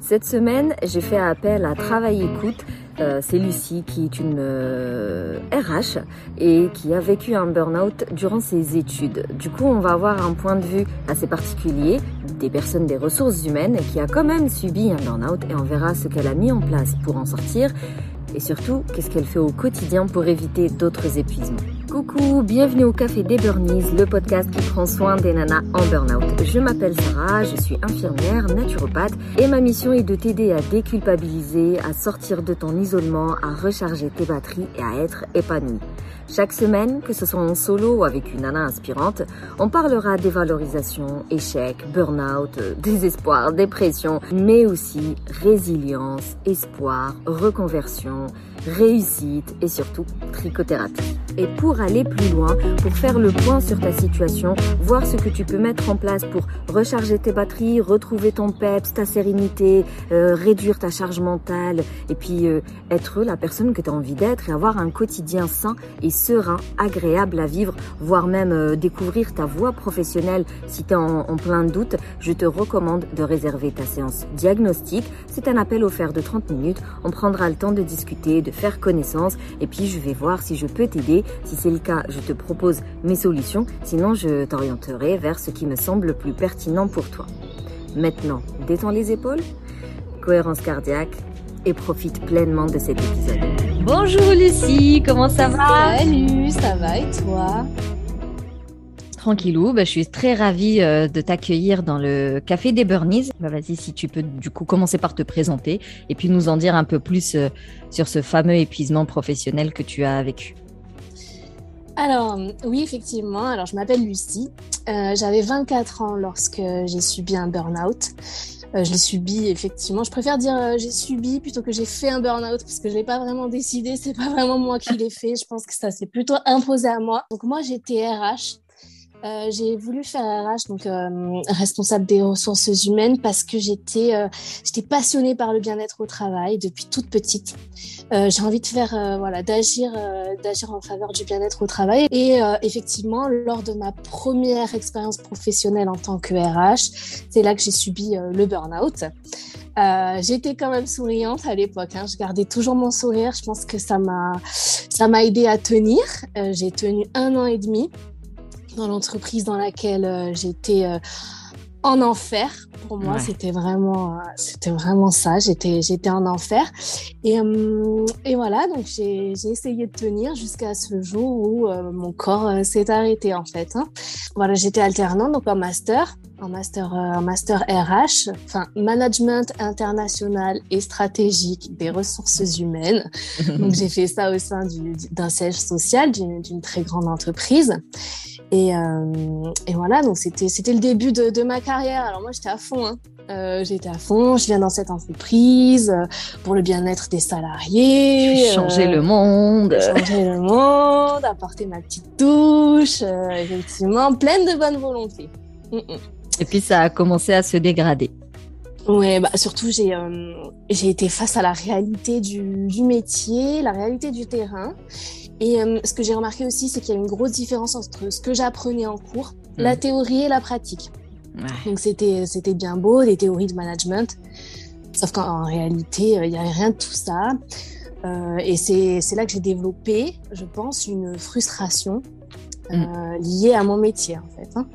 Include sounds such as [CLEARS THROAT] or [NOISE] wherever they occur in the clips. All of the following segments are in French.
Cette semaine, j'ai fait appel à Travail Écoute. Euh, c'est Lucie qui est une euh, RH et qui a vécu un burn-out durant ses études. Du coup, on va avoir un point de vue assez particulier des personnes des ressources humaines qui a quand même subi un burn-out et on verra ce qu'elle a mis en place pour en sortir et surtout qu'est-ce qu'elle fait au quotidien pour éviter d'autres épuisements. Coucou, bienvenue au Café des Burnies, le podcast qui prend soin des nanas en burn-out. Je m'appelle Sarah, je suis infirmière, naturopathe et ma mission est de t'aider à déculpabiliser, à sortir de ton isolement, à recharger tes batteries et à être épanouie. Chaque semaine, que ce soit en solo ou avec une nana inspirante, on parlera dévalorisation, échec, burn-out, désespoir, dépression, mais aussi résilience, espoir, reconversion, réussite et surtout trichothérapie. Et pour aller plus loin, pour faire le point sur ta situation, voir ce que tu peux mettre en place pour recharger tes batteries, retrouver ton peps, ta sérénité, euh, réduire ta charge mentale et puis euh, être la personne que tu as envie d'être et avoir un quotidien sain et serein, agréable à vivre, voire même euh, découvrir ta voie professionnelle si tu es en, en plein doute, je te recommande de réserver ta séance diagnostique. C'est un appel offert de 30 minutes. On prendra le temps de discuter, de faire connaissance et puis je vais voir si je peux t'aider. Si c'est le cas, je te propose mes solutions. Sinon, je t'orienterai vers ce qui me semble le plus pertinent pour toi. Maintenant, détends les épaules, cohérence cardiaque et profite pleinement de cet épisode. Bonjour Lucie, comment ça va? Salut, ça va et toi? Tranquillou. Bah, je suis très ravie euh, de t'accueillir dans le café des Burnies. Bah, Vas-y, si tu peux du coup commencer par te présenter et puis nous en dire un peu plus euh, sur ce fameux épuisement professionnel que tu as vécu. Alors, oui, effectivement. Alors, je m'appelle Lucie. Euh, J'avais 24 ans lorsque j'ai subi un burn-out. Je l'ai subi, effectivement. Je préfère dire j'ai subi plutôt que j'ai fait un burn-out parce que je l'ai pas vraiment décidé. C'est pas vraiment moi qui l'ai fait. Je pense que ça s'est plutôt imposé à moi. Donc, moi, j'étais RH. Euh, j'ai voulu faire RH, donc euh, responsable des ressources humaines, parce que j'étais euh, passionnée par le bien-être au travail depuis toute petite. Euh, j'ai envie de faire voilà d'agir d'agir en faveur du bien-être au travail. Et effectivement, lors de ma première expérience professionnelle en tant que RH, c'est là que j'ai subi le burn-out. j'étais quand même souriante à l'époque. Hein. Je gardais toujours mon sourire. Je pense que ça m'a ça m'a aidé à tenir. j'ai tenu un an et demi dans l'entreprise dans laquelle euh, j'étais euh, en enfer. Pour moi, c'était vraiment, euh, c'était vraiment ça. J'étais, j'étais en enfer. Et, et voilà, donc j'ai, essayé de tenir jusqu'à ce jour où mon corps s'est arrêté en fait. Hein. Voilà, j'étais alternante donc en master, en master, en master RH, enfin management international et stratégique des ressources humaines. [LAUGHS] donc j'ai fait ça au sein d'un siège social d'une très grande entreprise. Et, euh, et, voilà, donc c'était c'était le début de, de, ma carrière. Alors moi j'étais à fond, hein. euh, j'étais à fond. Je viens dans cette entreprise euh, pour le bien-être des salariés. Changer le monde. Changer le monde, apporter ma petite touche, effectivement, pleine de bonne volonté. Mm, mm. Et puis ça a commencé à se dégrader. Ouais, bah surtout j'ai j'ai été face à la réalité du, du métier, la réalité du terrain. Et euh, ce que j'ai remarqué aussi, c'est qu'il y a une grosse différence entre ce que j'apprenais en cours, mm. la théorie et la pratique. Ouais. Donc c'était c'était bien beau, des théories de management, sauf qu'en réalité, euh, il n'y avait rien de tout ça. Euh, et c'est là que j'ai développé, je pense, une frustration euh, mm. liée à mon métier, en fait. Hein.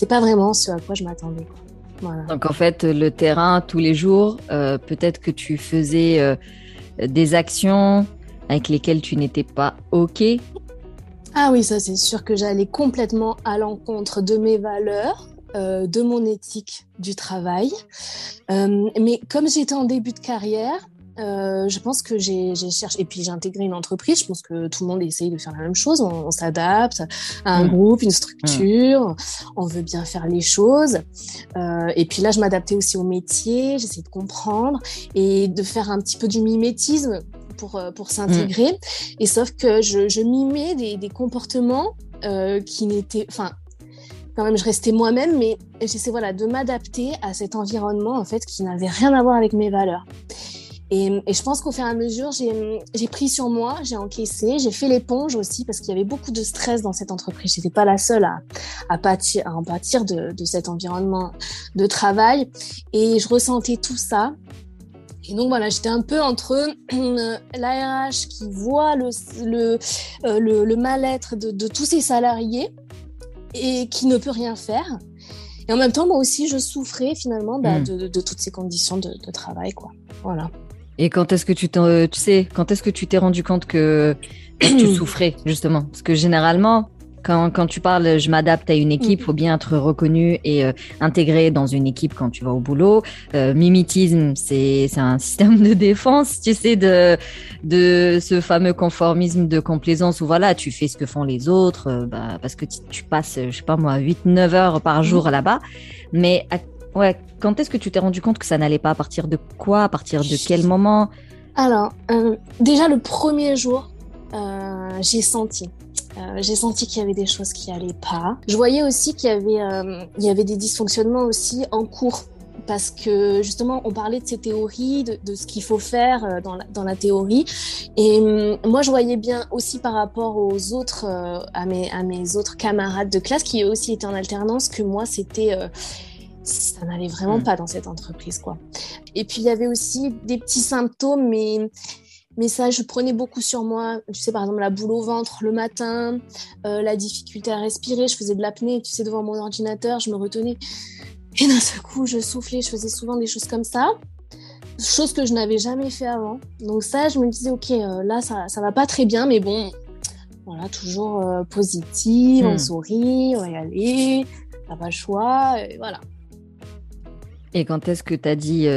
C'était pas vraiment ce à quoi je m'attendais. Voilà. Donc en fait, le terrain, tous les jours, euh, peut-être que tu faisais euh, des actions avec lesquels tu n'étais pas OK Ah oui, ça c'est sûr que j'allais complètement à l'encontre de mes valeurs. Euh, de mon éthique du travail. Mais comme j'étais en début de carrière, euh, je pense que j'ai cherché, et puis j'ai intégré une entreprise, je pense que tout le monde essaye de faire la même chose, on, on s'adapte à un mmh. groupe, une structure, mmh. on veut bien faire les choses. Euh, et puis là, je m'adaptais aussi au métier, j'essayais de comprendre et de faire un petit peu du mimétisme pour, euh, pour s'intégrer. Mm. Et sauf que je, je mimais des, des comportements euh, qui n'étaient. Enfin, quand même, je restais moi-même, mais j'essaie voilà, de m'adapter à cet environnement en fait qui n'avait rien à voir avec mes valeurs. Et, je pense qu'au fur et à mesure, j'ai pris sur moi, j'ai encaissé, j'ai fait l'éponge aussi parce qu'il y avait beaucoup de stress dans cette entreprise. J'étais pas la seule à, à, pâtir, à en pâtir de, de cet environnement de travail. Et je ressentais tout ça. Et donc voilà, j'étais un peu entre euh, l'ARH qui voit le, le, euh, le, le mal-être de, de, tous ses salariés et qui ne peut rien faire. Et en même temps, moi aussi, je souffrais finalement bah, hmm. de, de, toutes ces conditions de, de travail. Quoi. Voilà. Et quand est-ce que tu, tu sais, quand est-ce que tu t'es rendu compte que tu [CLEARS THROAT] souffrais justement? Parce que généralement, quand, quand, tu parles, je m'adapte à une équipe, il mm. faut bien être reconnu et euh, intégré dans une équipe quand tu vas au boulot. Euh, mimétisme, c'est un système de défense, tu sais, de, de ce fameux conformisme de complaisance où voilà, tu fais ce que font les autres, euh, bah, parce que tu, passes, je sais pas moi, 8-9 heures par jour mm. là-bas. Mais ouais, quand est-ce que tu t'es rendu compte que ça n'allait pas? À partir de quoi? À partir de quel moment? Alors, déjà le premier jour, j'ai senti. Euh, j'ai senti qu'il y avait des choses qui allaient pas. Je voyais aussi qu'il y avait, euh, il y avait des dysfonctionnements aussi en cours. Parce que justement on parlait de ces théories, de, ce qu'il faut faire euh, dans la, théorie. Et hum, moi je voyais bien aussi par rapport aux autres, à mes autres camarades de classe qui aussi étaient en alternance, que moi c'était ça n'allait vraiment mmh. pas dans cette entreprise quoi. Et puis il y avait aussi des petits symptômes, mais mais ça, je prenais beaucoup sur moi. Tu sais, par exemple, la boule au ventre le matin, euh, la difficulté à respirer. Je faisais de l'apnée, tu sais, devant mon ordinateur, je me retenais. Et d'un seul coup, je soufflais. Je faisais souvent des choses comme ça. Chose que je n'avais jamais fait avant. Donc ça, je me disais, OK, euh, là, ça, ça va pas très bien, mais bon, voilà, toujours euh, positive, on hmm. sourit, on va y aller, t'as pas le choix, et voilà. Et quand est-ce que tu as dit,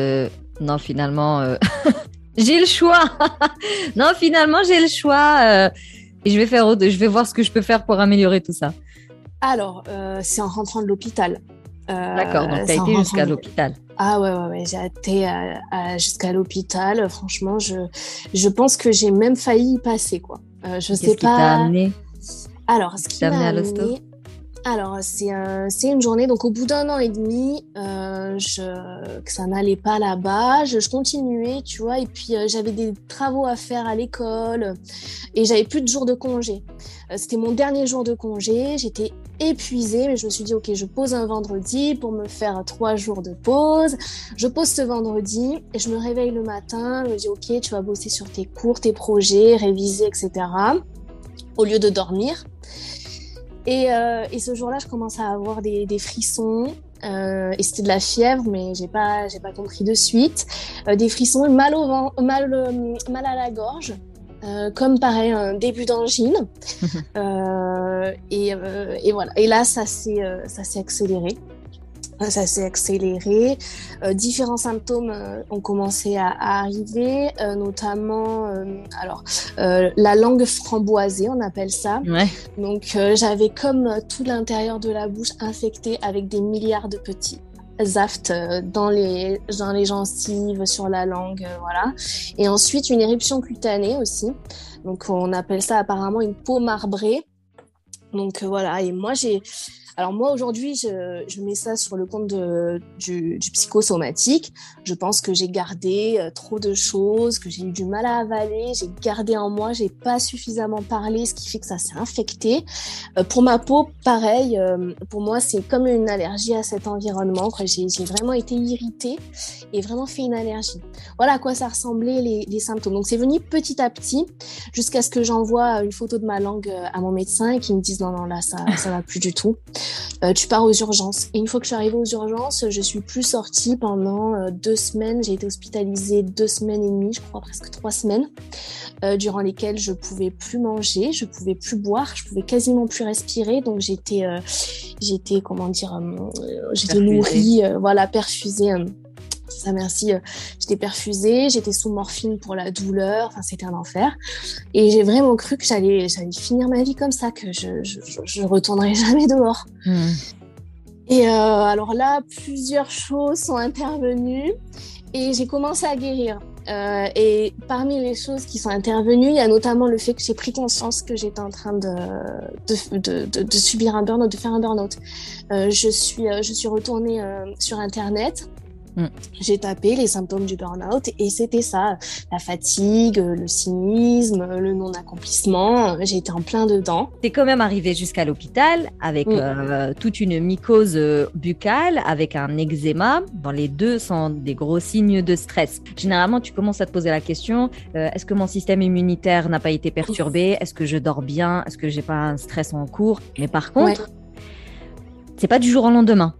non, finalement, [LAUGHS] j'ai le choix. [LAUGHS] non, finalement, j'ai le choix. Euh, et je vais faire, je vais voir ce que je peux faire pour améliorer tout ça. Alors, euh, c'est en rentrant de l'hôpital. Euh, D'accord, donc tu as été jusqu'à l'hôpital. Ah ouais, ouais, ouais j'ai été jusqu'à l'hôpital. Franchement, je, je pense que j'ai même failli y passer, quoi. je sais pas. Qui t'a amené? Alors, ce qui m'a amené, alors, c'est une journée, donc au bout d'un an et demi, euh, je, que ça n'allait pas là-bas, je, continuais, tu vois, et puis euh, j'avais des travaux à faire à l'école et j'avais plus de jours de congé. Euh, c'était mon dernier jour de congé, j'étais épuisée, mais je me suis dit, ok, je pose un vendredi pour me faire trois jours de pause. Je pose ce vendredi et je me réveille le matin, je me dis, ok, tu vas bosser sur tes cours, tes projets, réviser, etc. Au lieu de dormir. Et, euh, et ce jour-là, je commence à avoir des, des frissons. Euh, et c'était de la fièvre, mais j'ai pas, j'ai pas compris de suite. Euh, des frissons, mal au vent, mal, euh, mal à la gorge, euh, comme pareil un début d'angine. [LAUGHS] et, et voilà. Et là, ça s'est, ça s'est accéléré ça s'est accéléré. Euh, différents symptômes euh, ont commencé à, arriver, euh, notamment alors la langue framboisée, on appelle ça. Donc j'avais comme tout l'intérieur de la bouche infecté avec des milliards de petits aftes dans les dans les gencives, sur la langue, voilà. Et ensuite une éruption cutanée aussi. Donc on appelle ça apparemment une peau marbrée. Donc voilà. Et moi j'ai alors moi aujourd'hui, je, je, mets ça sur le compte de, du, du, psychosomatique. Je pense que j'ai gardé euh, trop de choses, que j'ai eu du mal à avaler, j'ai gardé en moi, j'ai pas suffisamment parlé, ce qui fait que ça s'est infecté. Euh, pour ma peau, pareil. Euh, pour moi, c'est comme une allergie à cet environnement. J'ai vraiment été irritée et vraiment fait une allergie. Voilà à quoi ça ressemblait les, les symptômes. Donc c'est venu petit à petit jusqu'à ce que j'envoie une photo de ma langue à mon médecin et qu'il me dise non non là ça ça va plus du tout. Euh, tu pars aux urgences. Et une fois que je suis arrivée aux urgences, je suis plus sortie pendant euh, deux semaines. J'ai été hospitalisée deux semaines et demie, je crois presque trois semaines, euh, durant lesquelles je pouvais plus manger, je pouvais plus boire, je pouvais quasiment plus respirer. Donc j'étais, j'étais comment dire, j'étais nourrie, voilà, perfusée ça merci, euh, j'étais perfusée, j'étais sous morphine pour la douleur, enfin c'était un enfer. Et j'ai vraiment cru que j'allais j'allais finir ma vie comme ça, que je je, je retournerai jamais dehors. Hmm. Et euh, alors là, plusieurs choses sont intervenues et j'ai commencé à guérir. Euh, et parmi les choses qui sont intervenues, il y a notamment le fait que j'ai pris conscience que j'étais en train de, de, de, de, de subir un burn-out, de faire un burn-out. Euh, je, suis, je suis retournée sur Internet Mm. J'ai tapé les symptômes du burn-out et c'était ça, la fatigue, le cynisme, le non-accomplissement. J'étais en plein dedans. T'es quand même arrivé jusqu'à l'hôpital avec mm. euh, toute une mycose euh, buccale, avec un eczéma. Dans les deux sont des gros signes de stress. Généralement, tu commences à te poser la question euh, est-ce que mon système immunitaire n'a pas été perturbé? Est-ce que je dors bien? Est-ce que j'ai pas un stress en cours? Mais par contre, c'est pas du jour au lendemain.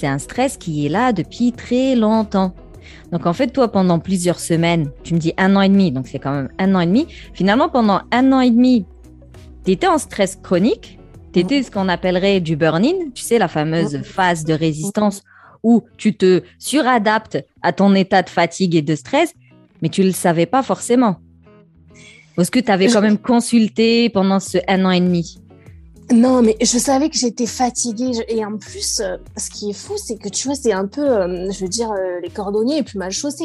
C'est un stress qui est là depuis très longtemps. Donc en fait, toi, pendant plusieurs semaines, tu me dis un an et demi, donc c'est quand même un an et demi. Finalement, pendant un an et demi, tu étais en stress chronique, tu étais ce qu'on appellerait du burn-in, tu sais, la fameuse phase de résistance où tu te suradaptes à ton état de fatigue et de stress, mais tu ne le savais pas forcément. Est-ce que tu avais quand même consulté pendant ce un an et demi non, mais je savais que j'étais fatiguée. Et en plus, euh, ce qui est fou, c'est que tu vois, c'est un peu, euh, je veux dire, euh, les cordonniers et plus mal chaussés.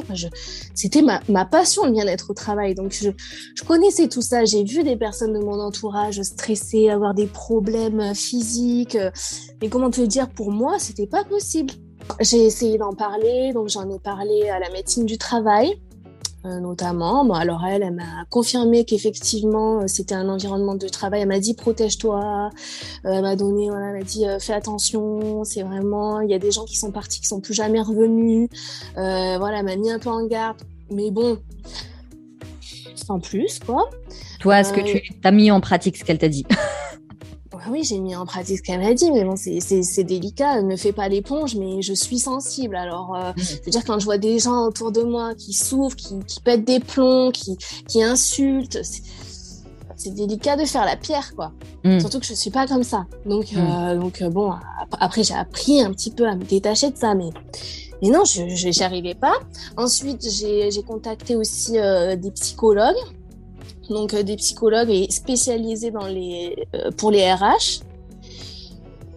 C'était ma, ma, passion, le bien-être au travail. Donc, je, je connaissais tout ça. J'ai vu des personnes de mon entourage stresser, avoir des problèmes physiques. Mais comment te dire, pour moi, c'était pas possible. J'ai essayé d'en parler, donc j'en ai parlé à la médecine du travail. Euh, notamment. Bon, alors elle, elle m'a confirmé qu'effectivement euh, c'était un environnement de travail. Elle m'a dit protège-toi. Euh, elle m'a donné, voilà, elle m'a dit fais attention. C'est vraiment, il y a des gens qui sont partis qui sont plus jamais revenus. voilà, elle m'a mis un peu en garde. Mais bon, sans plus quoi. Toi, est-ce que tu as mis en pratique ce qu'elle t'a dit? [LAUGHS] oui, j'ai mis en pratique ce qu'elle m'a dit, mais bon, c'est délicat. Ne fais pas l'éponge, mais je suis sensible. Alors, euh, je veux dire, quand je vois des gens autour de moi qui souffrent, qui, qui pètent des plombs, qui, qui insultent, c'est délicat de faire la pierre, quoi. Mm. Surtout que je suis pas comme ça. Donc, mm. euh, donc euh, bon, après, j'ai appris un petit peu à me détacher de ça, mais. Mais non, je n'y arrivais pas. Ensuite, j'ai contacté aussi des psychologues donc euh, des psychologues et spécialisés dans les, euh, pour les RH.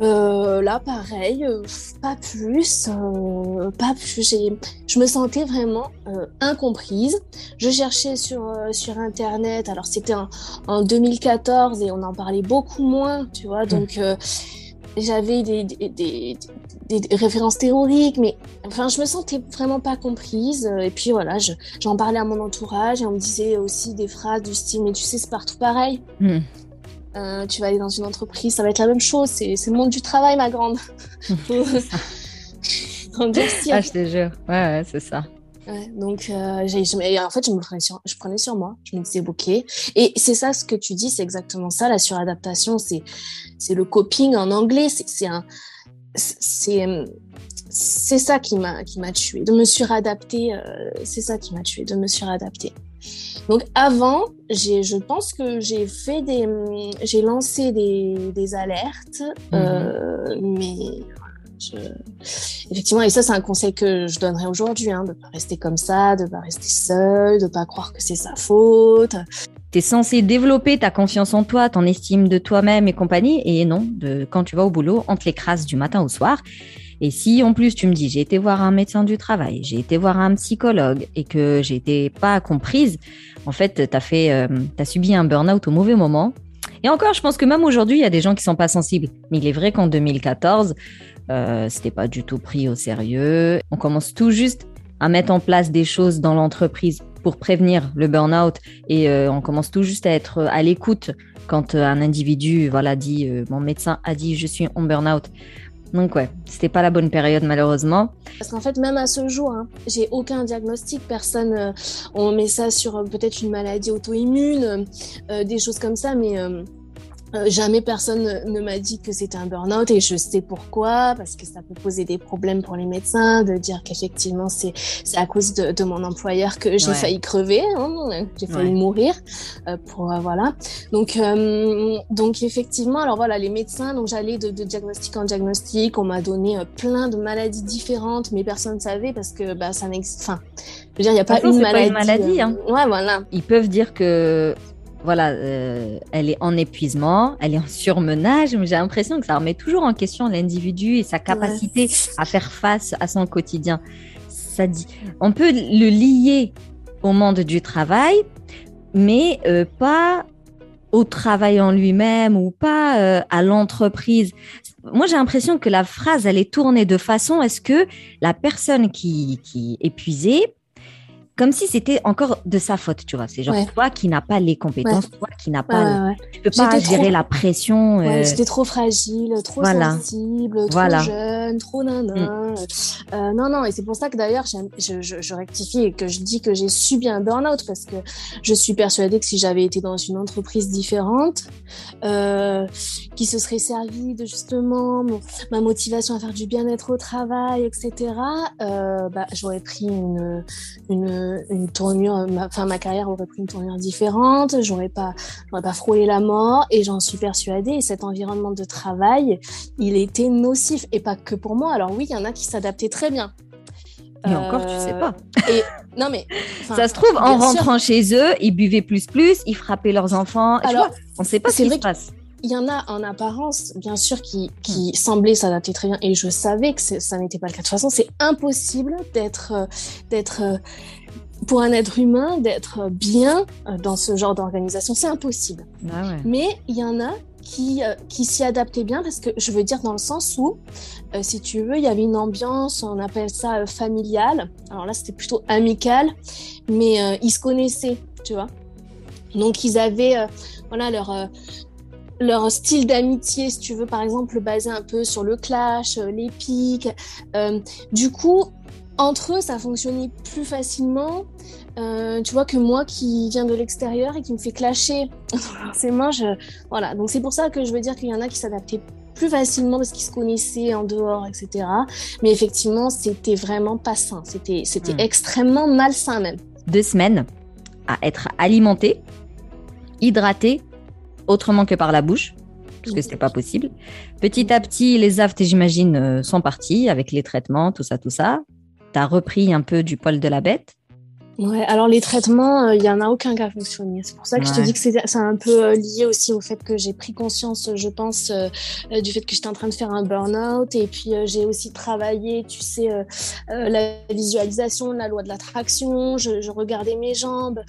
Euh, là, pareil, pas plus, pas plus. Je me sentais vraiment incomprise. Je cherchais sur sur internet. Alors c'était en, en, 2014 et on en parlait beaucoup moins, tu vois. Donc j'avais des, des, des, références théoriques, mais enfin, je me sentais vraiment pas comprise. Et puis voilà, j'en parlais à mon entourage et on me disait aussi des phrases du style Mais tu sais, c'est partout pareil. Hmm. Euh, tu vas aller dans une entreprise, ça va être la même chose. C'est le monde du travail, ma grande. [LAUGHS] [LAUGHS] ah, je te jure. Ouais, ouais c'est ça. donc, euh, je, en fait, je, me prenais sur, je prenais sur moi. Je me disais, OK. Et c'est ça, ce que tu dis, c'est exactement ça. La suradaptation, c'est le coping en anglais. C'est un, c'est c'est ça qui m'a qui m'a tué de me suradapter euh, c'est ça qui m'a tué de me suradapter donc avant j'ai je pense que j'ai fait des j'ai lancé des, des alertes euh, mhm. mais effectivement et ça c'est un conseil que je donnerais aujourd'hui hein, de pas rester comme ça de pas rester seul de pas croire que c'est sa faute tu es censé développer ta confiance en toi, ton estime de toi-même et compagnie. Et non, de, quand tu vas au boulot, on te l'écrase du matin au soir. Et si en plus tu me dis j'ai été voir un médecin du travail, j'ai été voir un psychologue et que j'étais pas comprise, en fait, tu as fait euh, subi un burn-out au mauvais moment. Et encore, je pense que même aujourd'hui, il y a des gens qui sont pas sensibles. Mais il est vrai qu'en 2014, euh, c'était pas du tout pris au sérieux. On commence tout juste à mettre en place des choses dans l'entreprise pour prévenir le burn-out et euh, on commence tout juste à être à l'écoute quand euh, un individu voilà dit euh, mon médecin a dit je suis en burn-out. Donc ouais, c'était pas la bonne période malheureusement. Parce qu'en fait même à ce jour, hein, j'ai aucun diagnostic, personne on met ça sur peut-être une maladie auto-immune, des choses comme ça mais euh, jamais personne ne m'a dit que c'était un burn-out et je sais pourquoi, parce que ça peut poser des problèmes pour les médecins de dire qu'effectivement c'est à cause de, de, mon employeur que j'ai failli crever, hein, j'ai failli mourir. Euh, pour euh, voilà. Donc euh, donc effectivement, alors voilà, les médecins, donc j'allais de, de, diagnostic en diagnostic, on m'a donné plein de maladies différentes, mais personne ne savait parce que bah ça n'existe. Enfin, je veux dire, il n'y a pas une maladie. Pas une maladie hein. Ouais, voilà. Ils peuvent dire que voilà, euh, elle est en épuisement, elle est en surmenage, mais j'ai l'impression que ça remet toujours en question l'individu et sa capacité à faire face à son quotidien. Ça dit, on peut le lier au monde du travail, mais euh, pas au travail en lui-même ou pas euh, à l'entreprise. Moi, j'ai l'impression que la phrase, elle est tournée de façon est-ce que la personne qui, qui est épuisée comme si c'était encore de sa faute, tu vois. C'est genre toi qui n'as pas les compétences, toi qui n'as pas, tu peux pas gérer la pression. Euh... J'étais trop fragile, trop sensible, trop jeune, trop nana. Mm. Euh, non, non, et c'est pour ça que d'ailleurs je, je, je, rectifie et que je dis que j'ai subi un burn-out parce que je suis persuadée que si j'avais été dans une entreprise différente, euh, qui se serait servi de justement ma motivation à faire du bien-être au travail, etc., euh, bah, j'aurais pris une, une une tournure, enfin ma, carrière aurait pris une tournure différente, j'aurais pas, j'aurais pas frôlé la mort et j'en suis persuadée. Et cet environnement de travail, il était nocif et pas que pour moi. Alors oui, il y en a qui s'adaptaient très bien. Et encore, tu sais pas. Euh, et, non mais ça se trouve en rentrant chez eux, ils buvaient plus plus, ils frappaient leurs enfants. Alors, on sait pas ce qui se passe. Il y en a en apparence, bien sûr, qui, qui semblaient s'adapter très bien, et je savais que ça n'était pas le cas. De toute façon, c'est impossible d'être, euh, d'être euh, pour un être humain d'être bien euh, dans ce genre d'organisation, c'est impossible. Ah Mais il y en a qui, euh, qui s'y adaptaient bien parce que je veux dire dans le sens où, euh, si tu veux, il y avait une ambiance, on appelle ça familiale. Alors là, c'était plutôt amical, mais ils se connaissaient, tu vois. Donc ils avaient, voilà, leur leur style d'amitié, si tu veux, par exemple, basé un peu sur le clash, les pics. du coup, entre eux, ça fonctionnait plus facilement. Euh, tu vois que moi qui viens de l'extérieur et qui me fait clasher [LAUGHS] forcément je voilà donc c'est pour ça que je veux dire qu'il y en a qui s'adaptaient plus facilement parce qu'ils se connaissaient en dehors etc mais effectivement c'était vraiment pas sain c'était c'était hmm. extrêmement malsain même deux semaines à être alimenté hydraté autrement que par la bouche parce que c'était pas possible. Petit à petit, les aftes, j'imagine, euh, sont partis avec les traitements, tout ça, tout ça tu as repris un peu du poil de la bête Ouais, alors les traitements, il euh, y en a aucun qui a fonctionné. C'est pour ça que je te dis que c'est un peu euh, lié aussi au fait que j'ai pris conscience, je pense, euh, du fait que j'étais en train de faire un burn-out. Et puis j'ai aussi travaillé, tu sais, la visualisation, la loi de l'attraction. Je, je, regardais mes jambes,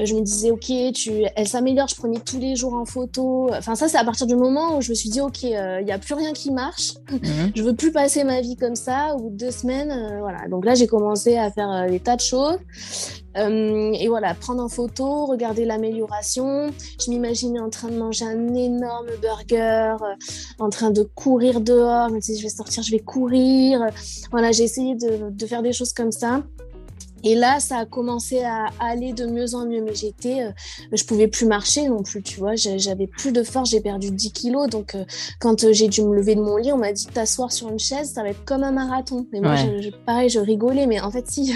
je me disais, ok, tu, elle s'améliore. Je prenais tous les jours en photo. Enfin ça, c'est à partir du moment où je me suis dit, ok, il n'y a plus rien qui marche. Mhm. je veux plus passer ma vie comme ça. De deux semaines, voilà. Donc là, j'ai commencé à faire des tas de choses. Euh, et voilà, prendre en photo, regarder l'amélioration. Je m'imaginais en train de manger un énorme burger, euh, en train de courir dehors. Je me disais, je vais sortir, je vais courir. Voilà, j'ai essayé de, de, faire des choses comme ça. Et là, ça a commencé à aller de mieux en mieux, mais j'étais, euh, je pouvais plus marcher non plus, tu vois, j'avais plus de force, j'ai perdu 10 kilos, donc euh, quand j'ai dû me lever de mon lit, on m'a dit t'asseoir sur une chaise, ça va être comme un marathon. Et moi, je, pareil, je rigolais, mais en fait, si,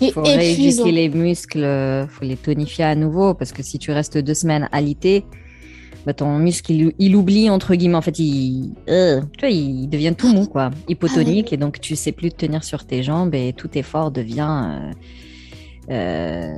Il faut rééduquer les muscles, euh, faut les tonifier à nouveau parce que si tu restes deux semaines alité, bah, ton muscle il, oublie entre guillemets en fait il euh, tu vois, il devient tout mou quoi, hypotonique ah et donc tu sais plus tenir sur tes jambes et tout effort devient euh,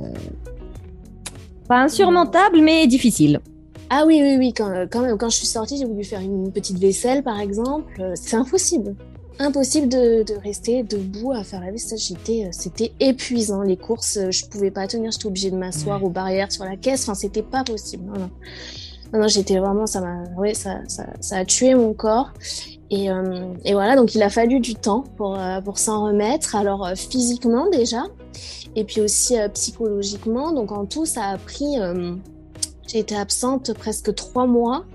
pas insurmontable mais difficile. Ah oui oui oui quand, quand quand je suis sortie j'ai voulu faire une petite vaisselle par exemple c'est impossible impossible de, de, rester debout à faire la. J'étais, euh, c'était épuisant. Les courses, euh, je pouvais pas tenir. J'étais obligée de m'asseoir aux barrières sur la caisse. Enfin, c'était pas possible. Non, non. non, j'étais vraiment, ça m'a, ouais, ça, ça, ça, a tué mon corps. Et, euh, et, voilà, donc il a fallu du temps pour, pour s'en remettre. Alors physiquement déjà, et puis aussi psychologiquement. Donc en tout, ça a pris. j'ai été absente presque trois mois.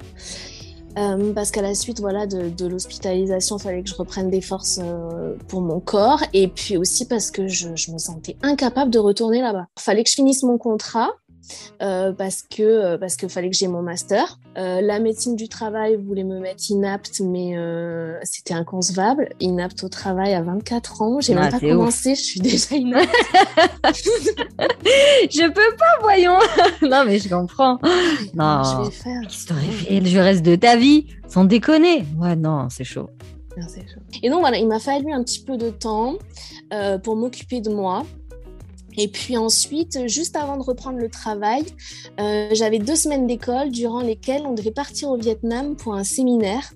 Euh, parce qu'à la suite voilà, de, de l'hospitalisation, il fallait que je reprenne des forces euh, pour mon corps. Et puis aussi parce que je, je me sentais incapable de retourner là-bas. Il fallait que je finisse mon contrat. Euh, parce que euh, parce qu'il fallait que j'ai mon master. Euh, la médecine du travail voulait me mettre inapte, mais euh, c'était inconcevable. Inapte au travail à 24 ans, j'ai même pas commencé, je suis déjà inapte. [LAUGHS] je peux pas, voyons. [LAUGHS] non mais je comprends. Non. Je vais faire? Le reste de ta vie, sans déconner. Ouais, non, c'est chaud. Et donc voilà, il m'a fallu un petit peu de temps pour m'occuper de moi. Et puis ensuite, juste avant de reprendre le travail, euh, j'avais deux semaines d'école durant lesquelles on devait partir au Vietnam pour un séminaire.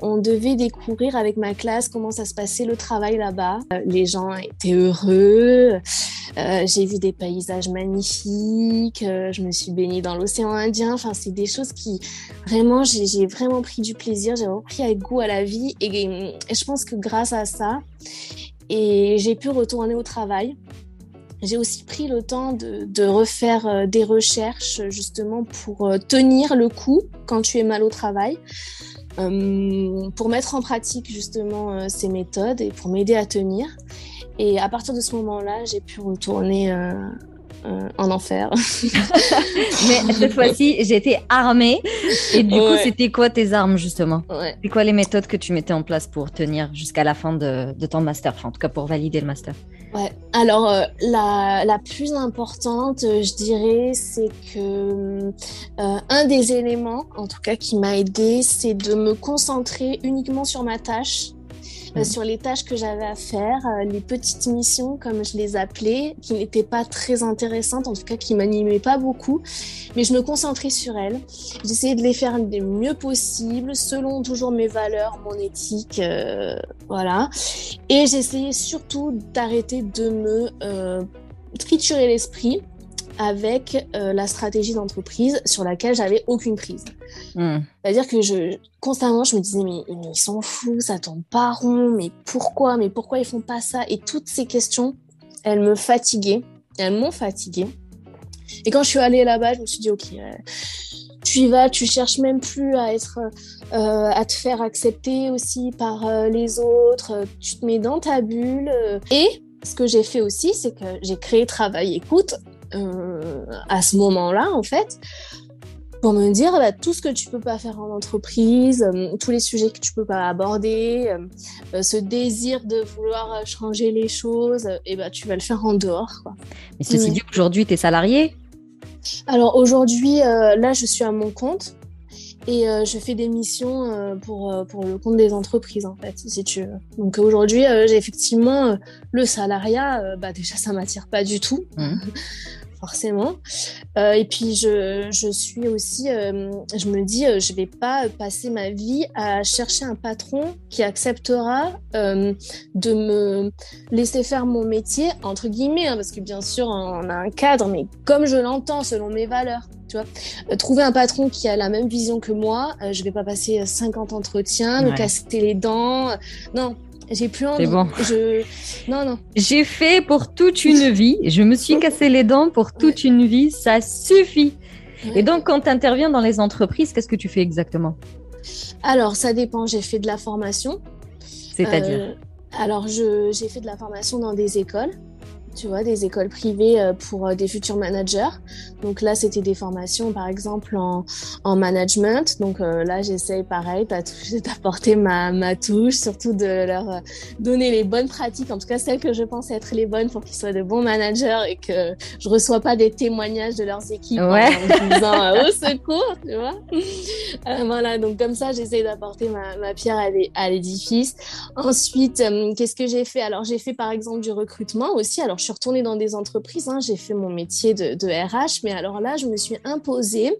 On devait découvrir avec ma classe comment ça se passait le travail là-bas. Euh, les gens étaient heureux. Euh, j'ai vu des paysages magnifiques. Je me suis baignée dans l'océan Indien. Enfin, c'est des choses qui vraiment, j'ai vraiment pris du plaisir. J'ai vraiment pris goût à la vie. Et, et je pense que grâce à ça, et j'ai pu retourner au travail. J'ai aussi pris le temps de, de, refaire euh, des recherches justement pour euh, tenir le coup quand tu es mal au travail, euh, pour mettre en pratique justement ces méthodes et pour m'aider à tenir. Et à partir de ce moment-là, j'ai pu retourner en enfer. [LAUGHS] Mais cette fois-ci, j'étais armée. Et du coup, c'était quoi tes armes justement? Ouais. C'est quoi les méthodes que tu mettais en place pour tenir jusqu'à la fin de, de ton master, enfin, en tout cas pour valider le master Ouais. Alors euh, la, la, plus importante, euh, je dirais, c'est que euh, un des éléments, en tout cas, qui m'a aidé, c'est de me concentrer uniquement sur ma tâche euh, sur les tâches que j'avais à faire, euh, les petites missions, comme je les appelais, qui n'étaient pas très intéressantes, en tout cas qui m'animaient pas beaucoup, mais je me concentrais sur elles. J'essayais de les faire le mieux possible, selon toujours mes valeurs, mon éthique, euh, voilà. Et j'essayais surtout d'arrêter de me euh, triturer l'esprit avec euh, la stratégie d'entreprise sur laquelle j'avais aucune prise. Hmm. C'est-à-dire que constamment je me disais mais, ils sont fous, ça tourne pas rond, mais pourquoi, mais pourquoi ils font pas ça? Et toutes ces questions, elles me fatiguaient, elles m'ont fatiguée. Et quand je suis allée là-bas, je me suis dit ok, euh, tu y vas, tu cherches même plus à être, euh, à te faire accepter aussi par euh, les autres, tu te mets dans ta bulle. et ce que j'ai fait aussi, c'est que j'ai créé Travail Écoute à ce moment-là, en fait, pour me dire bah, tout ce que tu peux pas faire en entreprise, euh, tous les sujets que tu peux pas aborder, euh, euh, ce désir de vouloir changer les choses, et bah, tu vas le faire en dehors. Quoi. Mais ceci Oui. dit, aujourd'hui, tu es salarié? Alors aujourd'hui, là, je suis à mon compte et je fais des missions pour, pour le compte des entreprises, en fait, si tu veux. Donc aujourd'hui, j'ai effectivement le salariat, bah, déjà, ça m'attire pas du tout. Mhm. Forcément. Euh, et puis, je, je suis aussi, euh, je me dis, euh, je vais pas passer ma vie à chercher un patron qui acceptera euh, de me laisser faire mon métier, entre guillemets, hein, parce que bien sûr, on a un cadre, mais comme je l'entends, selon mes valeurs. Tu vois, trouver un patron qui a la même vision que moi, je vais pas passer euh, 50 entretiens, me casser les dents. Non, j'ai plus envie. bon. Je... Non, non. J'ai fait pour toute une vie. Je me suis cassé les dents pour toute une vie. Ça suffit. Et donc, quand tu interviens dans les entreprises, qu'est-ce que tu fais exactement? Alors, ça dépend. J'ai fait de la formation. C'est-à-dire? Euh, alors, j'ai fait de la formation dans des écoles, tu vois, des écoles privées euh, pour euh, des futurs managers. Donc là, c'était des formations, par exemple, en, en management. Donc euh, là, j'essaye, pareil, d'apporter ma, ma touche, surtout de leur donner les bonnes pratiques, en tout cas celles que je pense être les bonnes pour qu'ils soient de bons managers et que je reçois pas des témoignages de leurs équipes en- Ouais. en, disant euh, au secours, tu vois. Euh, voilà, donc comme ça, j'essaye d'apporter ma, ma pierre à l'é- à l'édifice. Ensuite, qu'est-ce que j'ai fait? Alors, j'ai fait par exemple du recrutement aussi. Alors, je suis retournée dans des entreprises, hein, j'ai fait mon métier de, de RH, mais alors là, je me suis imposée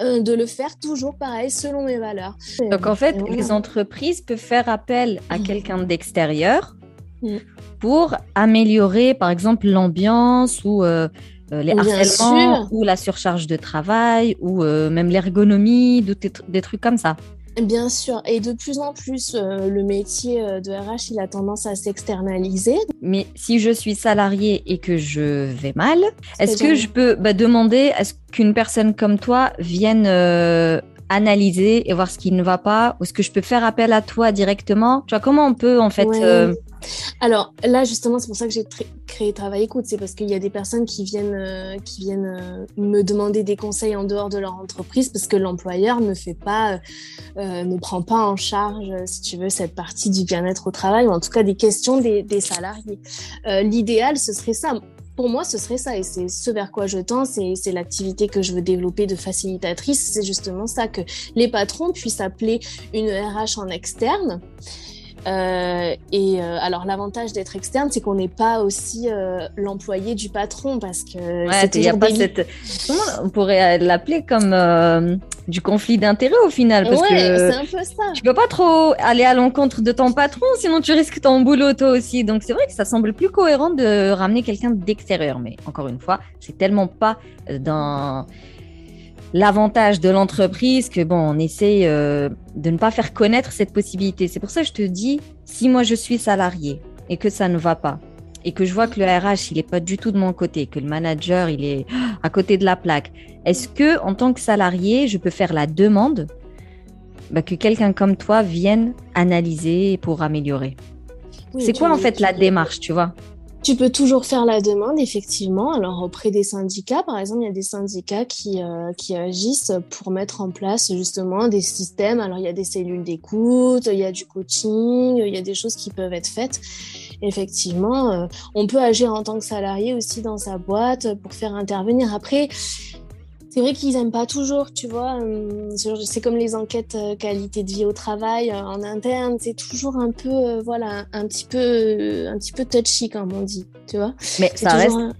euh, de le faire toujours pareil, selon mes valeurs. Donc, en fait, voilà. les entreprises peuvent faire appel à quelqu'un d'extérieur Mm. pour améliorer, par exemple, l'ambiance ou euh, euh, les Bien harcèlements sûr. ou la surcharge de travail ou euh, même l'ergonomie, de- des, des trucs comme ça. Bien sûr, et de plus en plus, euh, le métier euh, de RH, il a tendance à s'externaliser. Mais si je suis salarié et que je vais mal, est-ce que je peux bah, demander à ce qu'une personne comme toi vienne euh, analyser et voir ce qui ne va pas Ou est-ce que je peux faire appel à toi directement Tu vois, comment on peut en fait Ouais. euh, Alors là, justement, c'est pour ça que j'ai créé Travail Écoute. C'est parce qu'il y a des personnes qui viennent, euh, qui viennent euh, me demander des conseils en dehors de leur entreprise parce que l'employeur ne fait pas, ne prend pas en charge, si tu veux, cette partie du bien-être au travail ou en tout cas des questions des, des salariés. L'idéal, ce serait ça. Pour moi, ce serait ça, et c'est ce vers quoi je tends, c'est c'est l'activité que je veux développer de facilitatrice. C'est justement ça, que les patrons puissent appeler une RH en externe, euh, et euh, alors l'avantage d'être externe, c'est qu'on n'est pas aussi euh, l'employé du patron parce que Ouais, c'est y a pas cette. Comment on pourrait l'appeler comme du conflit d'intérêts au final. Parce ouais, que c'est un peu ça. tu peux pas trop aller à l'encontre de ton patron, sinon tu risques ton boulot toi aussi. Donc c'est vrai que ça semble plus cohérent de ramener quelqu'un d'extérieur. Mais encore une fois, c'est tellement pas dans l'avantage de l'entreprise que bon, on essaie euh, de ne pas faire connaître cette possibilité. C'est pour ça que je te dis, si moi je suis salarié et que ça ne va pas, et que je vois que le RH il est pas du tout de mon côté, que le manager il est à côté de la plaque, est-ce que en tant que salarié je peux faire la demande bah, que quelqu'un comme toi vienne analyser pour améliorer? Oui, C'est quoi en fait la démarche, tu vois? Tu peux toujours faire la demande, effectivement. Alors, auprès des syndicats, par exemple, il y a des syndicats qui, euh, qui agissent pour mettre en place justement des systèmes. Alors, il y a des cellules d'écoute, il y a du coaching, il y a des choses qui peuvent être faites. Effectivement, euh, on peut agir en tant que salarié aussi dans sa boîte pour faire intervenir. Après, c'est vrai qu'ils aiment pas toujours, tu vois. ce- C'est comme les enquêtes euh, qualité de vie au travail euh, en interne, c'est toujours un peu, euh, voilà, un petit peu, euh, un petit peu touchy comme on dit, tu vois. Mais ça reste un-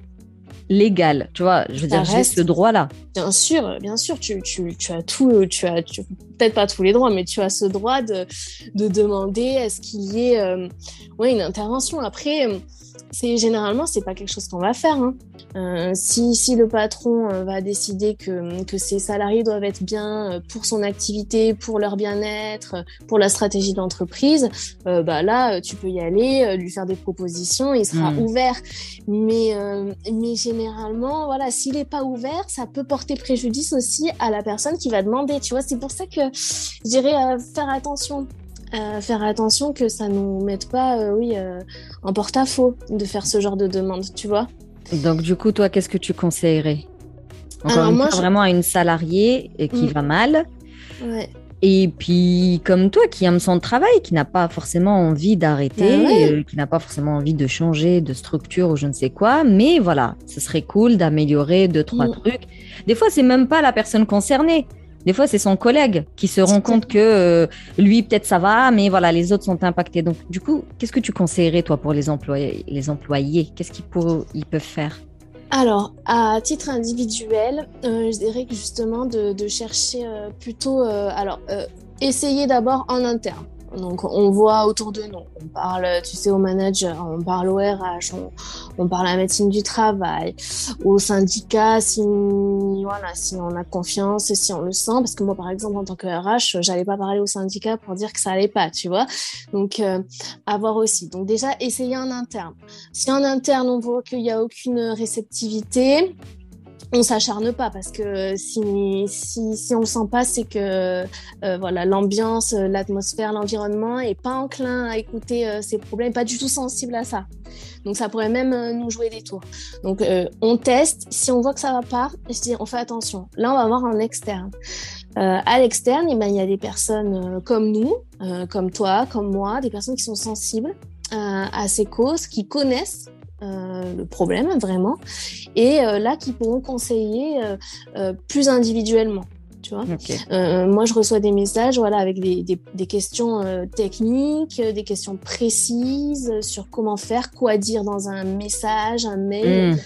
légal, tu vois. Je veux Ça dire, j'ai ce droit-là. Bien sûr, bien sûr, tu, tu, tu as tout, tu as peut-être pas tous les droits, mais tu as ce droit de, de demander est-ce qu'il y ait euh, ouais, une intervention. Après, euh, c'est généralement c'est pas quelque chose qu'on va faire. hein. Euh, si, si le patron euh, va décider que, que ses salariés doivent être bien euh, pour son activité, pour leur bien-être, pour la stratégie d'entreprise, euh, bah là tu peux y aller, lui faire des propositions, il sera Mm. ouvert. Mais, euh, mais généralement, voilà, s'il n'est pas ouvert, ça peut porter préjudice aussi à la personne qui va demander. Tu vois, c'est pour ça que je dirais faire attention. Euh, faire attention que ça nous mette pas, euh, oui, euh, en porte-à-faux de faire ce genre de demande, tu vois. Donc du coup, toi, qu'est-ce que tu conseillerais? Encore Alors, une moi, fois, je- vraiment à une salariée et qui Mm. va mal. Ouais. Et puis, comme toi, qui aime son travail, qui n'a pas forcément envie d'arrêter, Bah ouais. euh, qui n'a pas forcément envie de changer de structure ou je ne sais quoi, mais voilà, ce serait cool d'améliorer deux, trois Mm. trucs. Des fois, c'est même pas la personne concernée. Des fois, c'est son collègue qui se rend compte que euh, lui, peut-être ça va, mais voilà, les autres sont impactés. Donc, du coup, qu'est-ce que tu conseillerais, toi, pour les employés, les employés? Qu'est-ce qu'ils ils peuvent faire? Alors, à titre individuel, euh, je dirais que justement de, chercher euh, plutôt, alors, essayer d'abord en interne. Donc, on voit autour de nous, on parle, tu sais, au manager, on parle au RH, on, on parle à la médecine du travail, au syndicat, si, voilà, si on a confiance, si on le sent. Parce que moi, par exemple, en tant que RH, j'allais pas parler au syndicat pour dire que ça allait pas, tu vois. Donc, euh, à voir aussi. Donc, déjà, essayer en interne. Si en interne, on voit qu'il n'y a aucune réceptivité, on s'acharne pas parce que si, si, si on le sent pas, c'est que euh, voilà l'ambiance, euh, l'atmosphère, l'environnement est pas enclin à écouter euh, ces problèmes, pas du tout sensible à ça. Donc ça pourrait même nous jouer des tours. Donc on teste. Si on voit que ça va pas, on fait attention. Là on va voir en externe. À l'externe, eh ben, il y a des personnes comme nous, comme toi, comme moi, des personnes qui sont sensibles à ces causes, qui connaissent euh, le problème vraiment, et euh, là qui pourront conseiller euh, plus individuellement. Tu vois. Euh, moi, je reçois des messages, voilà, avec des, des, des questions euh, techniques, des questions précises sur comment faire, quoi dire dans un message, un mail. Mm.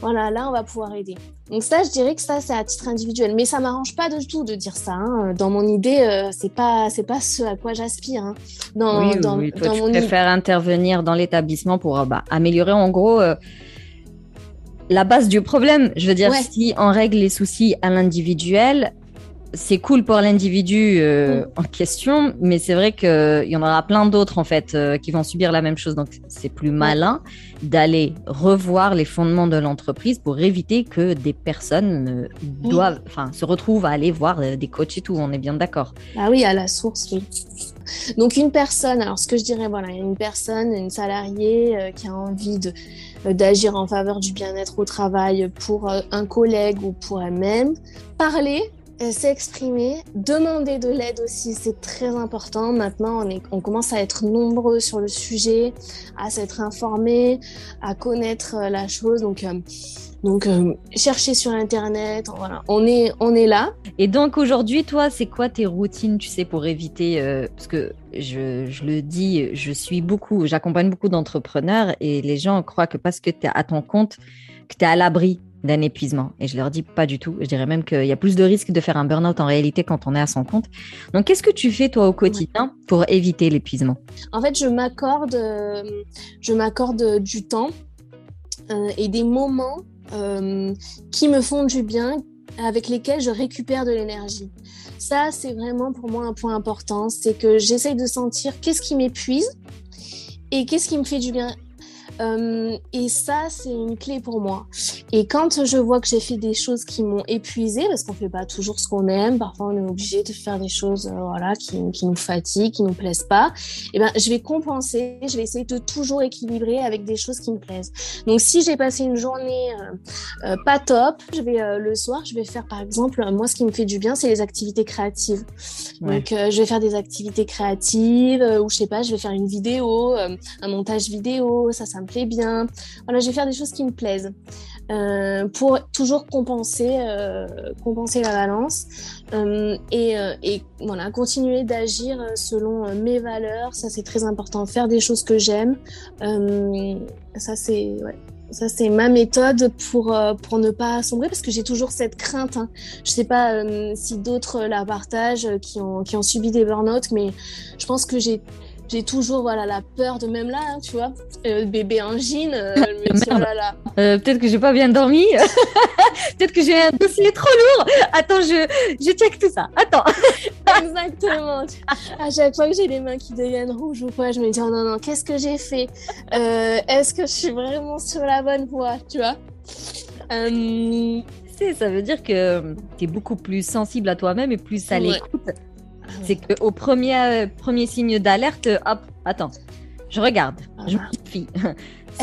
Voilà, là, on va pouvoir aider. Donc ça, je dirais que ça, c'est à titre individuel. Mais ça m'arrange pas du tout de dire ça. hein. Dans mon idée, euh, c'est pas, c'est pas ce à quoi j'aspire. Hein. Dans, oui, dans, oui. Toi, dans tu mon préfères intervenir dans l'établissement pour euh, bah, améliorer en gros euh, la base du problème. Je veux dire, Ouais. si on règle les soucis à l'individuel, c'est cool pour l'individu euh, Mm. en question, mais c'est vrai qu'il y en aura plein d'autres en fait euh, qui vont subir la même chose. Donc, c'est plus malin d'aller revoir les fondements de l'entreprise pour éviter que des personnes ne doivent, enfin, se retrouvent à aller voir euh, des coachs et tout. On est bien d'accord. Ah oui, à la source, oui. Donc une personne, alors ce que je dirais, voilà, une personne, une salariée euh, qui a envie de euh, d'agir en faveur du bien-être au travail pour euh, un collègue ou pour elle-même, parler, euh, s'exprimer, demander de l'aide aussi, c'est très important. Maintenant, on, est, on commence à être nombreux sur le sujet, à s'être informés, à connaître euh, la chose. Donc, euh, donc euh, chercher sur Internet, voilà, on est, on est là. Et donc aujourd'hui, toi, c'est quoi tes routines, tu sais, pour éviter, euh, parce que je, je le dis, je suis beaucoup, j'accompagne beaucoup d'entrepreneurs et les gens croient que parce que tu es à ton compte, que tu es à l'abri d'un épuisement. Et je leur dis pas du tout. Je dirais même qu'il y a plus de risques de faire un burn-out en réalité quand on est à son compte. Donc, qu'est-ce que tu fais toi au quotidien pour éviter l'épuisement? En fait, je m'accorde, euh, je m'accorde du temps euh, et des moments euh, qui me font du bien, avec lesquels je récupère de l'énergie. Ça, c'est vraiment pour moi un point important. C'est que j'essaye de sentir qu'est-ce qui m'épuise et qu'est-ce qui me fait du bien euh, et ça, c'est une clé pour moi. Et quand je vois que j'ai fait des choses qui m'ont épuisé, parce qu'on fait pas toujours ce qu'on aime, parfois on est obligé de faire des choses, euh, voilà, qui, qui, nous fatiguent, qui nous plaisent pas. Et eh ben, je vais compenser. Je vais essayer de toujours équilibrer avec des choses qui me plaisent. Donc, si j'ai passé une journée euh, pas top, je vais le soir, je vais faire par exemple, moi, ce qui me fait du bien, c'est les activités créatives. Donc, je vais faire des activités créatives, ou je sais pas, je vais faire une vidéo, un montage vidéo. Ça, ça me plaît bien. Voilà, je vais faire des choses qui me plaisent euh, pour toujours compenser, euh, compenser la balance euh, et, et, voilà, continuer d'agir selon mes valeurs. Ça, c'est très important. Faire des choses que j'aime. ça, c'est. Ça, c'est ma méthode pour, pour ne pas sombrer parce que j'ai toujours cette crainte. Hein. Je sais pas si d'autres la partagent qui ont, qui ont subi des burn-out, mais je pense que j'ai j'ai toujours voilà la peur de même là, hein, tu vois, euh, bébé angine. Euh, [LAUGHS] oh euh, Peut-être que j'ai pas bien dormi. [LAUGHS] Peut-être que j'ai un dossier trop lourd. Attends, je je check tout ça. Attends. [LAUGHS] Exactement. À chaque fois que j'ai les mains qui deviennent rouges ou quoi, je me dis oh non non, qu'est-ce que j'ai fait? Est-ce que je suis vraiment sur la bonne voie, tu vois? Ça veut dire que tu es beaucoup plus sensible à toi-même et plus à l'écoute c'est qu'au premier, euh, premier signe d'alerte, hop, attends, je regarde, je me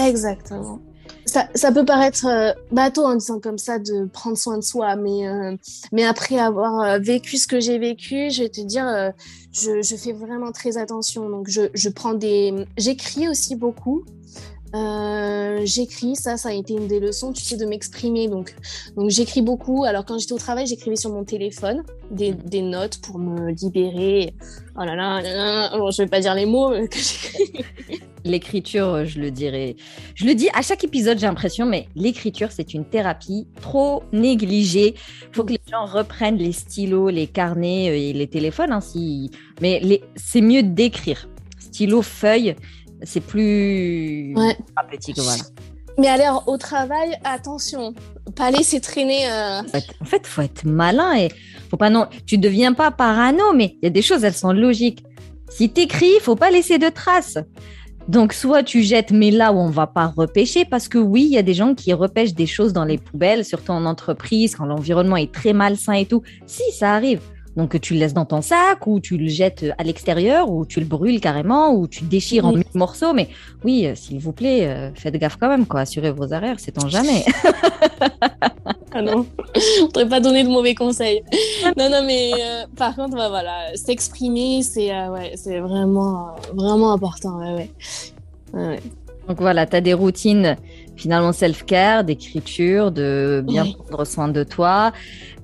Exactement. Ça, ça, peut paraître euh, bateau en disant comme ça de prendre soin de soi, mais, euh, mais après avoir vécu ce que j'ai vécu, je vais te dire, je, je, fais vraiment très attention. Donc, je, je prends des. J'écris aussi beaucoup. Euh, j'écris, ça, ça a été une des leçons, tu sais, de m'exprimer. Donc, donc j'écris beaucoup. Alors, quand j'étais au travail, j'écrivais sur mon téléphone des, notes pour me libérer. Oh là là, là, je vais pas dire les mots que j'écris. [LAUGHS] L'écriture, je le dirais. Je le dis à chaque épisode, j'ai l'impression, mais l'écriture, c'est une thérapie trop négligée. Il faut que les gens reprennent les stylos, les carnets euh, et les téléphones. Hein, Mais c'est mieux d'écrire. Stylo, feuille, c'est plus ouais. thérapeutique, voilà. Mais alors au travail, attention, pas laisser traîner. Euh... En fait, faut être malin et faut pas non. Tu deviens pas parano, mais il y a des choses, elles sont logiques. Si t'écris, faut pas laisser de traces. Donc, soit tu jettes, mais là où on va pas repêcher, parce que oui, il y a des gens qui repêchent des choses dans les poubelles, surtout en entreprise, quand l'environnement est très malsain et tout. Si, ça arrive. Donc tu le laisses dans ton sac ou tu le jettes à l'extérieur ou tu le brûles carrément ou tu le déchires en mille morceaux. Mais oui, euh, s'il vous plaît, euh, faites gaffe quand même, quoi. Assurez vos arrières, c'est en jamais. [LAUGHS] ah non, je voudrais pas donner de mauvais conseils. [LAUGHS] Non, non, mais euh, par contre, bah, voilà, s'exprimer, c'est ouais, c'est vraiment, vraiment important. Ouais, ouais. Donc voilà, tu as des routines finalement self-care, d'écriture, de bien prendre soin de toi.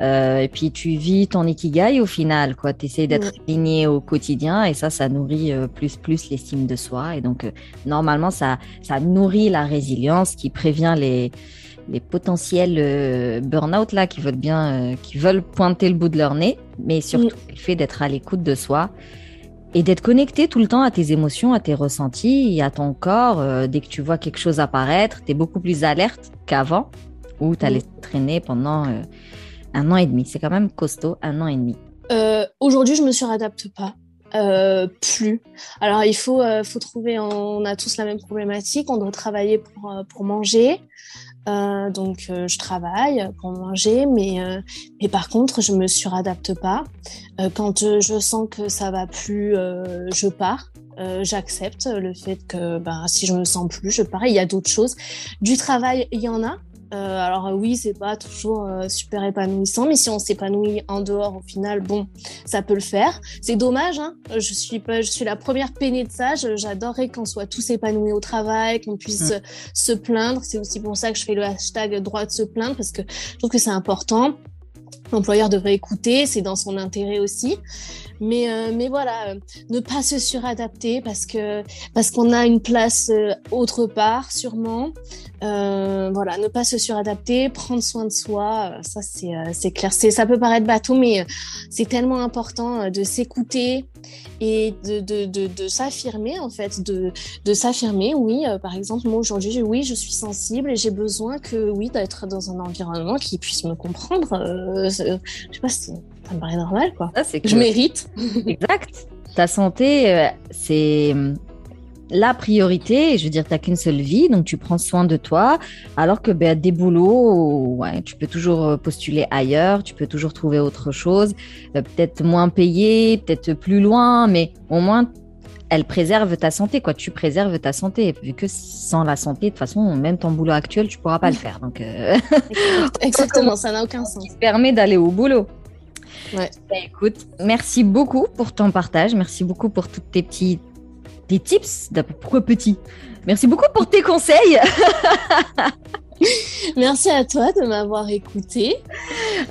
Euh, et puis tu vis ton ikigai au final, quoi. Tu essaies d'être aligné au quotidien et ça, ça nourrit euh, plus plus l'estime de soi. Et donc euh, normalement, ça, ça nourrit la résilience qui prévient les les potentiels burn-out là qui veulent bien, qui veulent pointer le bout de leur nez, mais surtout le fait d'être à l'écoute de soi et d'être connecté tout le temps à tes émotions, à tes ressentis, à ton corps. Euh, dès que tu vois quelque chose apparaître, tu es beaucoup plus alerte qu'avant, ou tu as laissé traîner pendant euh, un an et demi. C'est quand même costaud, un an et demi. Euh, Aujourd'hui, je me suradapte pas. Plus. Alors il faut, faut trouver, on a tous la même problématique, on doit travailler pour, pour manger, euh, donc euh, je travaille pour manger, mais, euh, mais par contre je me suradapte pas. quand je sens que ça va plus, je pars. J'accepte le fait que ben, si je me sens plus, je pars. Il y a d'autres choses. Du travail, il y en a. Euh, alors euh, oui, c'est pas toujours euh, super épanouissant, mais si on s'épanouit en dehors, au final, bon, ça peut le faire. C'est dommage, hein je suis pas, je suis la première peinée de ça. J'adorerais qu'on soit tous épanouis au travail, qu'on puisse mm. se plaindre. C'est aussi pour ça que je fais le hashtag droit de se plaindre parce que je trouve que c'est important. L'employeur devrait écouter, c'est dans son intérêt aussi. Mais, euh, mais voilà, euh, ne pas se suradapter parce que parce qu'on a une place euh, autre part, sûrement. voilà, ne pas se suradapter, prendre soin de soi, ça c'est c'est clair. C'est ça peut paraître bateau, mais c'est tellement important de s'écouter et de, de, de, de s'affirmer en fait, de, de s'affirmer. Oui, par exemple, moi aujourd'hui, oui, je suis sensible et j'ai besoin que oui d'être dans un environnement qui puisse me comprendre. je sais pas si ça me paraît normal, quoi. c'est Je mérite. exact. Ta santé, euh, c'est hum, la priorité. Je veux dire, tu n'as qu'une seule vie, donc tu prends soin de toi. Alors que ben, des boulots, ouais, tu peux toujours euh, postuler ailleurs, tu peux toujours trouver autre chose, euh, peut-être moins payé, peut-être plus loin, mais au moins elle préserve ta santé, quoi. Tu préserves ta santé, vu que sans la santé, de toute façon, même ton boulot actuel, tu pourras pas le faire. Donc, [LAUGHS] exactement, ça n'a aucun sens. Ça permet d'aller au boulot. Ouais. Bah, écoute, merci beaucoup pour ton partage. Merci beaucoup pour tous tes petits tes tips. Pourquoi petit Merci beaucoup pour tes conseils. [LAUGHS] Merci à toi de m'avoir écouté.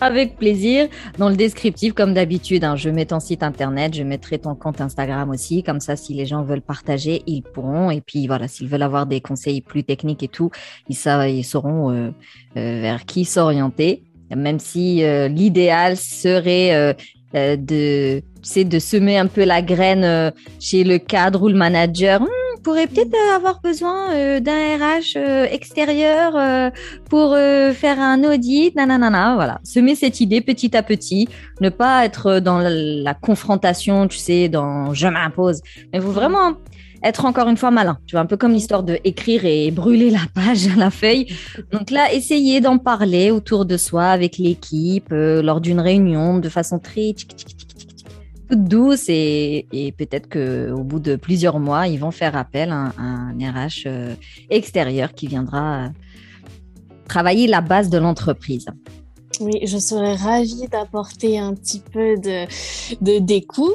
Avec plaisir. Dans le descriptif, comme d'habitude, hein, je mets ton site internet, je mettrai ton compte Instagram aussi. Comme ça, si les gens veulent partager, ils pourront. Et puis voilà, s'ils veulent avoir des conseils plus techniques et tout, ils, savent, ils sauront euh, euh, vers qui s'orienter même si euh, l'idéal serait euh, euh, de, c'est de semer un peu la graine chez le cadre ou le manager. Hmm, pourrait peut-être avoir besoin d'un RH extérieur pour faire un audit, nanana, voilà. Semer cette idée petit à petit, ne pas être dans la, la confrontation, tu sais, dans je m'impose, mais vous vraiment être encore une fois malin. Tu vois, un peu comme l'histoire de écrire et brûler la page, la feuille. Donc là, essayer d'en parler autour de soi avec l'équipe euh, lors d'une réunion de façon très toute douce et, peut-être que au bout de plusieurs mois, ils vont faire appel à, un RH euh, extérieur qui viendra euh, travailler la base de l'entreprise. Oui, je serais ravie d'apporter un petit peu de d'écoute,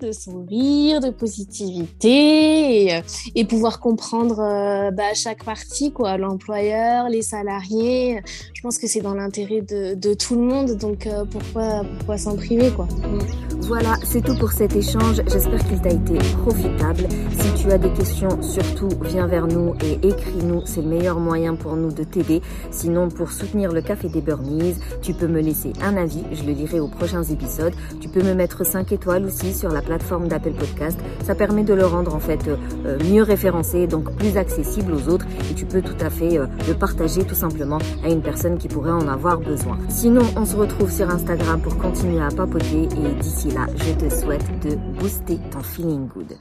de, sourire, de positivité et, et pouvoir comprendre euh, bah, chaque partie, quoi, l'employeur, les salariés. Je pense que c'est dans l'intérêt de, tout le monde, donc euh, pourquoi pourquoi s'en priver, quoi? Voilà, c'est tout pour cet échange. J'espère qu'il t'a été profitable. Si tu as des questions, surtout viens vers nous et écris-nous. C'est le meilleur moyen pour nous de t'aider. Sinon, pour soutenir le Café des Burnies, tu peux me laisser un avis, je le lirai aux prochains épisodes. Tu peux me mettre 5 étoiles aussi sur la plateforme d'Apple Podcast. Ça permet de le rendre en fait euh, mieux référencé, donc plus accessible aux autres. Et tu peux tout à fait euh, le partager tout simplement à une personne qui pourrait en avoir besoin. Sinon, on se retrouve sur Instagram pour continuer à papoter. Et d'ici là, je te souhaite de booster ton feeling good.